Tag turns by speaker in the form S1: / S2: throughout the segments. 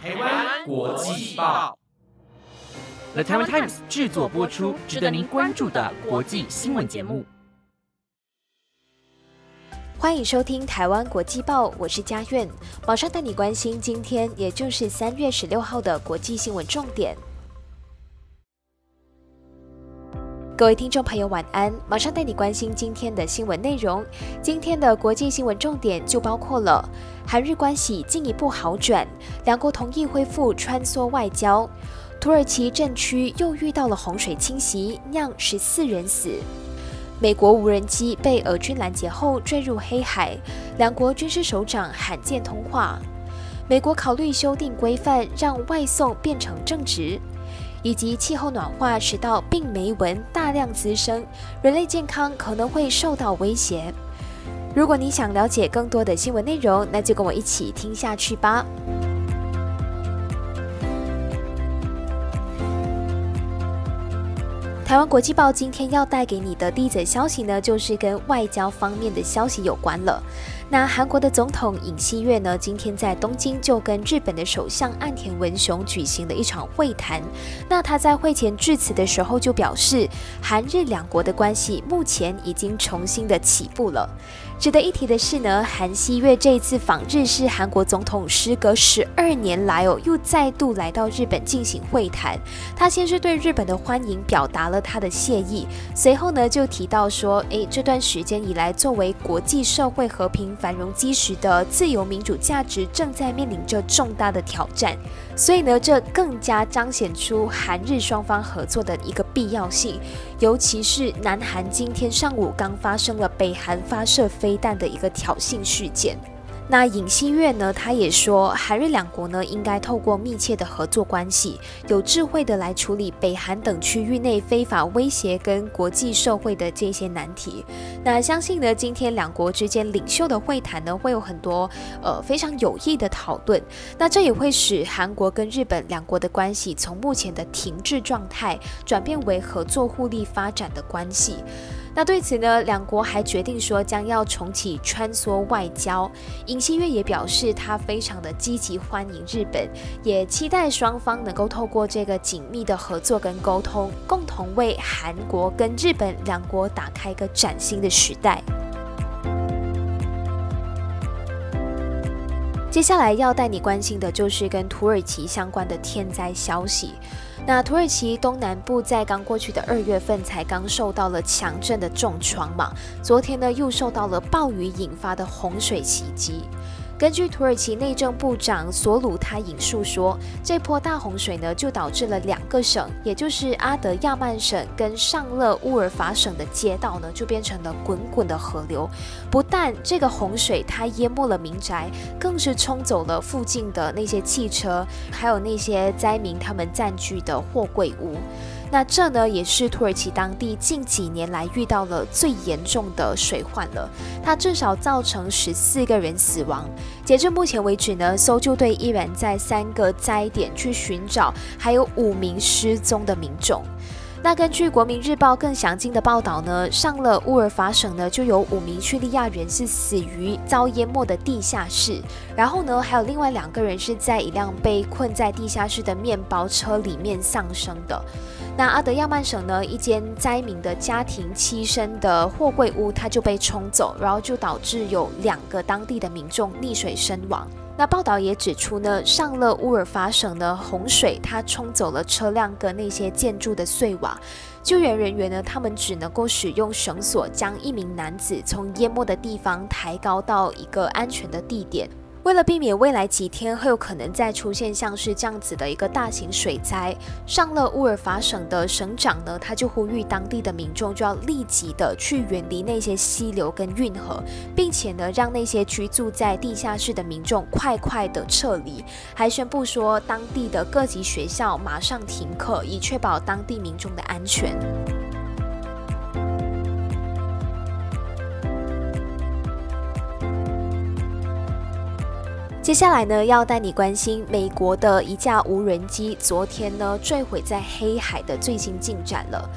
S1: 台湾国际报，The Taiwan Times 制作播出，值得您关注的国际新闻节目。
S2: 欢迎收听台湾国际报，我是嘉苑，马上带你关心今天，也就是三月十六号的国际新闻重点。各位听众朋友，晚安！马上带你关心今天的新闻内容。今天的国际新闻重点就包括了韩日关系进一步好转，两国同意恢复穿梭外交；土耳其镇区又遇到了洪水侵袭，酿十四人死；美国无人机被俄军拦截后坠入黑海，两国军事首长罕见通话；美国考虑修订规范，让外送变成正职。以及气候暖化使到病媒蚊大量滋生，人类健康可能会受到威胁。如果你想了解更多的新闻内容，那就跟我一起听下去吧。台湾国际报今天要带给你的第一则消息呢，就是跟外交方面的消息有关了。那韩国的总统尹锡悦呢，今天在东京就跟日本的首相岸田文雄举行了一场会谈。那他在会前致辞的时候就表示，韩日两国的关系目前已经重新的起步了。值得一提的是呢，韩熙月这一次访日是韩国总统时隔十二年来哦，又再度来到日本进行会谈。他先是对日本的欢迎表达了他的谢意，随后呢就提到说，诶，这段时间以来，作为国际社会和平繁荣基石的自由民主价值正在面临着重大的挑战，所以呢，这更加彰显出韩日双方合作的一个必要性。尤其是南韩今天上午刚发生了北韩发射飞弹的一个挑衅事件。那尹锡悦呢？他也说，韩日两国呢应该透过密切的合作关系，有智慧的来处理北韩等区域内非法威胁跟国际社会的这些难题。那相信呢，今天两国之间领袖的会谈呢，会有很多呃非常有益的讨论。那这也会使韩国跟日本两国的关系从目前的停滞状态，转变为合作互利发展的关系。那对此呢，两国还决定说将要重启穿梭外交。尹锡悦也表示，他非常的积极欢迎日本，也期待双方能够透过这个紧密的合作跟沟通，共同为韩国跟日本两国打开一个崭新的时代。接下来要带你关心的就是跟土耳其相关的天灾消息。那土耳其东南部在刚过去的二月份才刚受到了强震的重创嘛，昨天呢又受到了暴雨引发的洪水袭击。根据土耳其内政部长索鲁他引述说，这波大洪水呢，就导致了两个省，也就是阿德亚曼省跟上勒乌尔法省的街道呢，就变成了滚滚的河流。不但这个洪水它淹没了民宅，更是冲走了附近的那些汽车，还有那些灾民他们占据的货柜屋。那这呢，也是土耳其当地近几年来遇到了最严重的水患了。它至少造成十四个人死亡。截至目前为止呢，搜救队依然在三个灾点去寻找，还有五名失踪的民众。那根据国民日报更详尽的报道呢，上了乌尔法省呢，就有五名叙利亚人是死于遭淹没的地下室，然后呢，还有另外两个人是在一辆被困在地下室的面包车里面丧生的。那阿德亚曼省呢，一间灾民的家庭栖身的货柜屋，它就被冲走，然后就导致有两个当地的民众溺水身亡。那报道也指出呢，上了乌尔法省的洪水，它冲走了车辆跟那些建筑的碎瓦，救援人员呢，他们只能够使用绳索将一名男子从淹没的地方抬高到一个安全的地点。为了避免未来几天会有可能再出现像是这样子的一个大型水灾，上了乌尔法省的省长呢，他就呼吁当地的民众就要立即的去远离那些溪流跟运河，并且呢，让那些居住在地下室的民众快快的撤离，还宣布说当地的各级学校马上停课，以确保当地民众的安全。接下来呢，要带你关心美国的一架无人机昨天呢坠毁在黑海的最新进展了。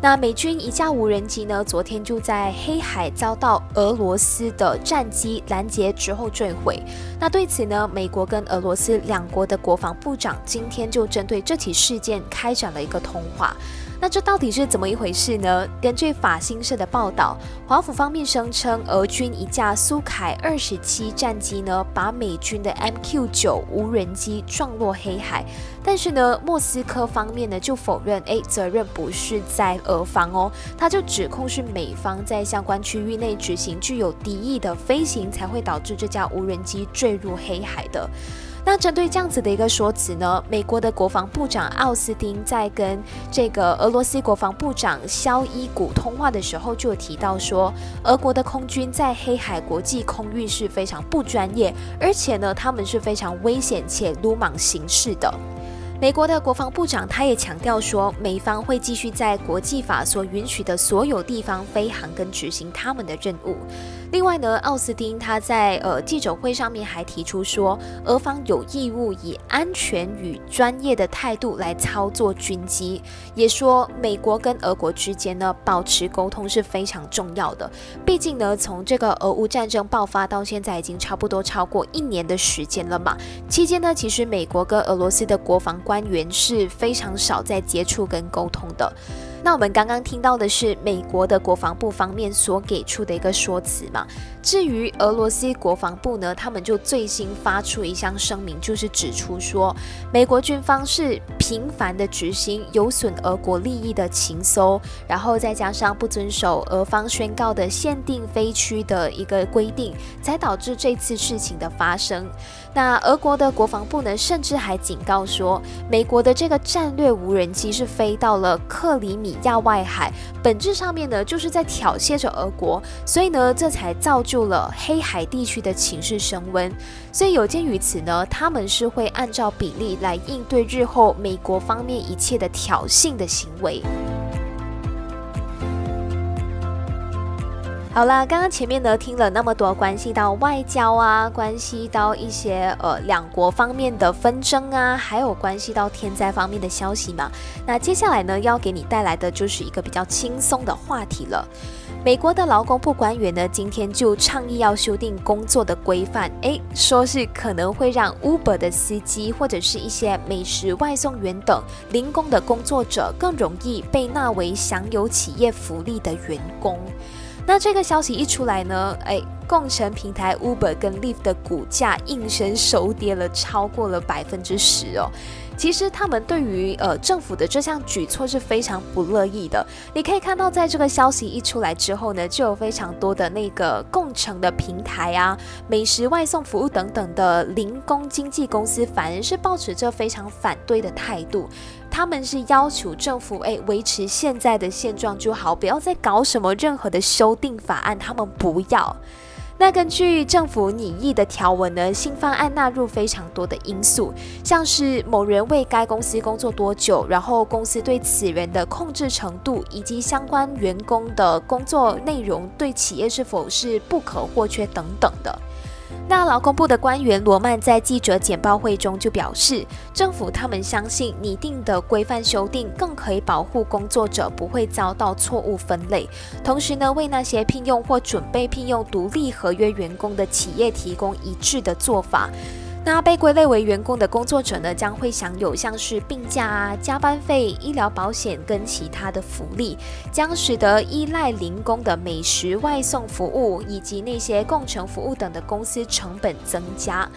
S2: 那美军一架无人机呢，昨天就在黑海遭到俄罗斯的战机拦截之后坠毁。那对此呢，美国跟俄罗斯两国的国防部长今天就针对这起事件开展了一个通话。那这到底是怎么一回事呢？根据法新社的报道，华府方面声称，俄军一架苏凯二十七战机呢，把美军的 MQ 九无人机撞落黑海。但是呢，莫斯科方面呢就否认，哎，责任不是在俄方哦，他就指控是美方在相关区域内执行具有敌意的飞行，才会导致这架无人机坠入黑海的。那针对这样子的一个说辞呢，美国的国防部长奥斯汀在跟这个俄罗斯国防部长肖伊古通话的时候，就有提到说，俄国的空军在黑海国际空域是非常不专业，而且呢，他们是非常危险且鲁莽行事的。美国的国防部长他也强调说，美方会继续在国际法所允许的所有地方飞航跟执行他们的任务。另外呢，奥斯汀他在呃记者会上面还提出说，俄方有义务以安全与专业的态度来操作军机，也说美国跟俄国之间呢保持沟通是非常重要的。毕竟呢，从这个俄乌战争爆发到现在已经差不多超过一年的时间了嘛。期间呢，其实美国跟俄罗斯的国防官员是非常少在接触跟沟通的。那我们刚刚听到的是美国的国防部方面所给出的一个说辞嘛？至于俄罗斯国防部呢，他们就最新发出一项声明，就是指出说，美国军方是频繁的执行有损俄国利益的情搜，然后再加上不遵守俄方宣告的限定飞区的一个规定，才导致这次事情的发生。那俄国的国防部呢，甚至还警告说，美国的这个战略无人机是飞到了克里米亚外海，本质上面呢，就是在挑衅着俄国，所以呢，这才造就了黑海地区的情势升温。所以有鉴于此呢，他们是会按照比例来应对日后美国方面一切的挑衅的行为。好啦，刚刚前面呢听了那么多关系到外交啊，关系到一些呃两国方面的纷争啊，还有关系到天灾方面的消息嘛。那接下来呢要给你带来的就是一个比较轻松的话题了。美国的劳工部官员呢今天就倡议要修订工作的规范，诶，说是可能会让 Uber 的司机或者是一些美食外送员等零工的工作者更容易被纳为享有企业福利的员工。那这个消息一出来呢，哎，共乘平台 Uber 跟 Lyft 的股价应声收跌了超过了百分之十哦。其实他们对于呃政府的这项举措是非常不乐意的。你可以看到，在这个消息一出来之后呢，就有非常多的那个共乘的平台啊、美食外送服务等等的零工经纪公司，反而是保持着非常反对的态度。他们是要求政府诶维持现在的现状就好，不要再搞什么任何的修订法案。他们不要。那根据政府拟议的条文呢，新方案纳入非常多的因素，像是某人为该公司工作多久，然后公司对此人的控制程度，以及相关员工的工作内容对企业是否是不可或缺等等的。那劳工部的官员罗曼在记者简报会中就表示，政府他们相信拟定的规范修订更可以保护工作者不会遭到错误分类，同时呢，为那些聘用或准备聘用独立合约员工的企业提供一致的做法。那被归类为员工的工作者呢，将会享有像是病假啊、加班费、医疗保险跟其他的福利，将使得依赖零工的美食外送服务以及那些共乘服务等的公司成本增加。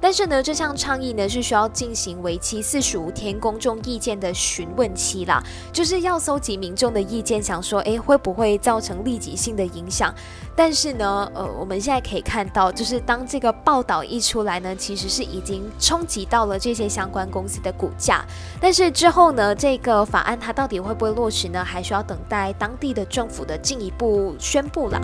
S2: 但是呢，这项倡议呢是需要进行为期四十五天公众意见的询问期啦，就是要搜集民众的意见，想说，诶会不会造成立即性的影响？但是呢，呃，我们现在可以看到，就是当这个报道一出来呢，其实是已经冲击到了这些相关公司的股价。但是之后呢，这个法案它到底会不会落实呢？还需要等待当地的政府的进一步宣布啦。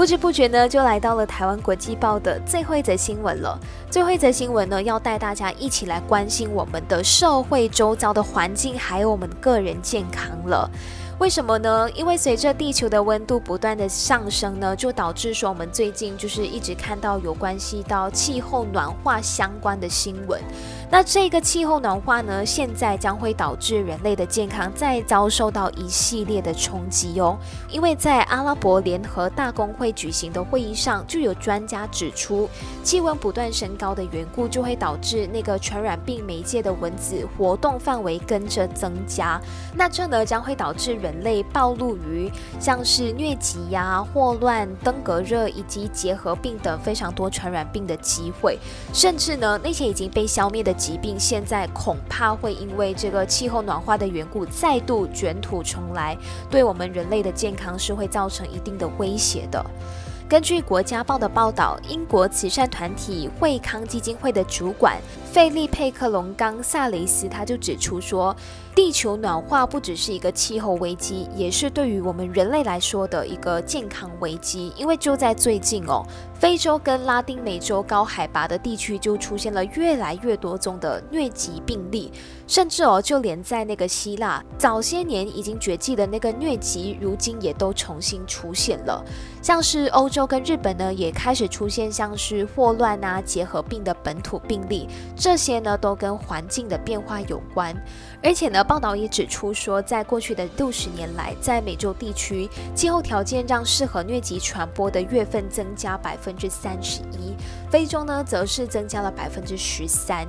S2: 不知不觉呢，就来到了台湾国际报的最后一则新闻了。最后一则新闻呢，要带大家一起来关心我们的社会周遭的环境，还有我们个人健康了。为什么呢？因为随着地球的温度不断的上升呢，就导致说我们最近就是一直看到有关系到气候暖化相关的新闻。那这个气候暖化呢，现在将会导致人类的健康再遭受到一系列的冲击哦。因为在阿拉伯联合大公会举行的会议上，就有专家指出，气温不断升高的缘故，就会导致那个传染病媒介的蚊子活动范围跟着增加。那这呢，将会导致人类暴露于像是疟疾呀、霍乱、登革热以及结核病等非常多传染病的机会。甚至呢，那些已经被消灭的疾病，现在恐怕会因为这个气候暖化的缘故，再度卷土重来，对我们人类的健康是会造成一定的威胁的。根据国家报的报道，英国慈善团体惠康基金会的主管费利佩克隆冈萨雷斯他就指出说。地球暖化不只是一个气候危机，也是对于我们人类来说的一个健康危机。因为就在最近哦，非洲跟拉丁美洲高海拔的地区就出现了越来越多宗的疟疾病例，甚至哦，就连在那个希腊早些年已经绝迹的那个疟疾，如今也都重新出现了。像是欧洲跟日本呢，也开始出现像是霍乱啊、结核病的本土病例，这些呢都跟环境的变化有关。而且呢，报道也指出说，在过去的六十年来，在美洲地区，气候条件让适合疟疾传播的月份增加百分之三十一，非洲呢则是增加了百分之十三。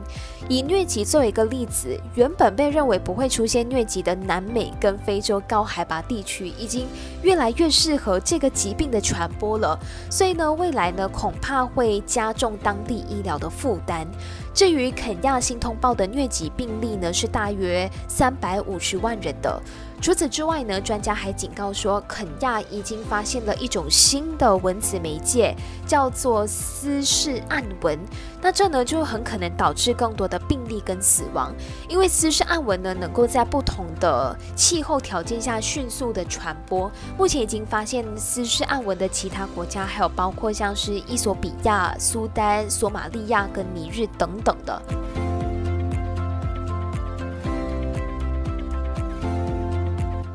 S2: 以疟疾作为一个例子，原本被认为不会出现疟疾的南美跟非洲高海拔地区，已经越来越适合这个疾病的传播了。所以呢，未来呢恐怕会加重当地医疗的负担。至于肯亚新通报的疟疾病例呢，是大约三百五十万人的。除此之外呢，专家还警告说，肯亚已经发现了一种新的蚊子媒介，叫做斯氏暗蚊。那这呢，就很可能导致更多的病例跟死亡，因为斯氏暗蚊呢，能够在不同的气候条件下迅速的传播。目前已经发现斯氏暗蚊的其他国家，还有包括像是伊索比亚、苏丹、索马利亚跟尼日等等的。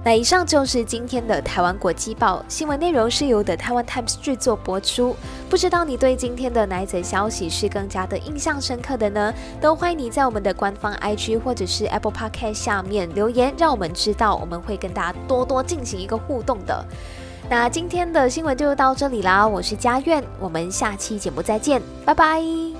S2: 那以上就是今天的台湾国际报新闻内容，是由的台湾 Times 制作播出。不知道你对今天的哪一则消息是更加的印象深刻的呢？都欢迎你在我们的官方 IG 或者是 Apple Podcast 下面留言，让我们知道，我们会跟大家多多进行一个互动的。那今天的新闻就到这里啦，我是佳苑，我们下期节目再见，拜拜。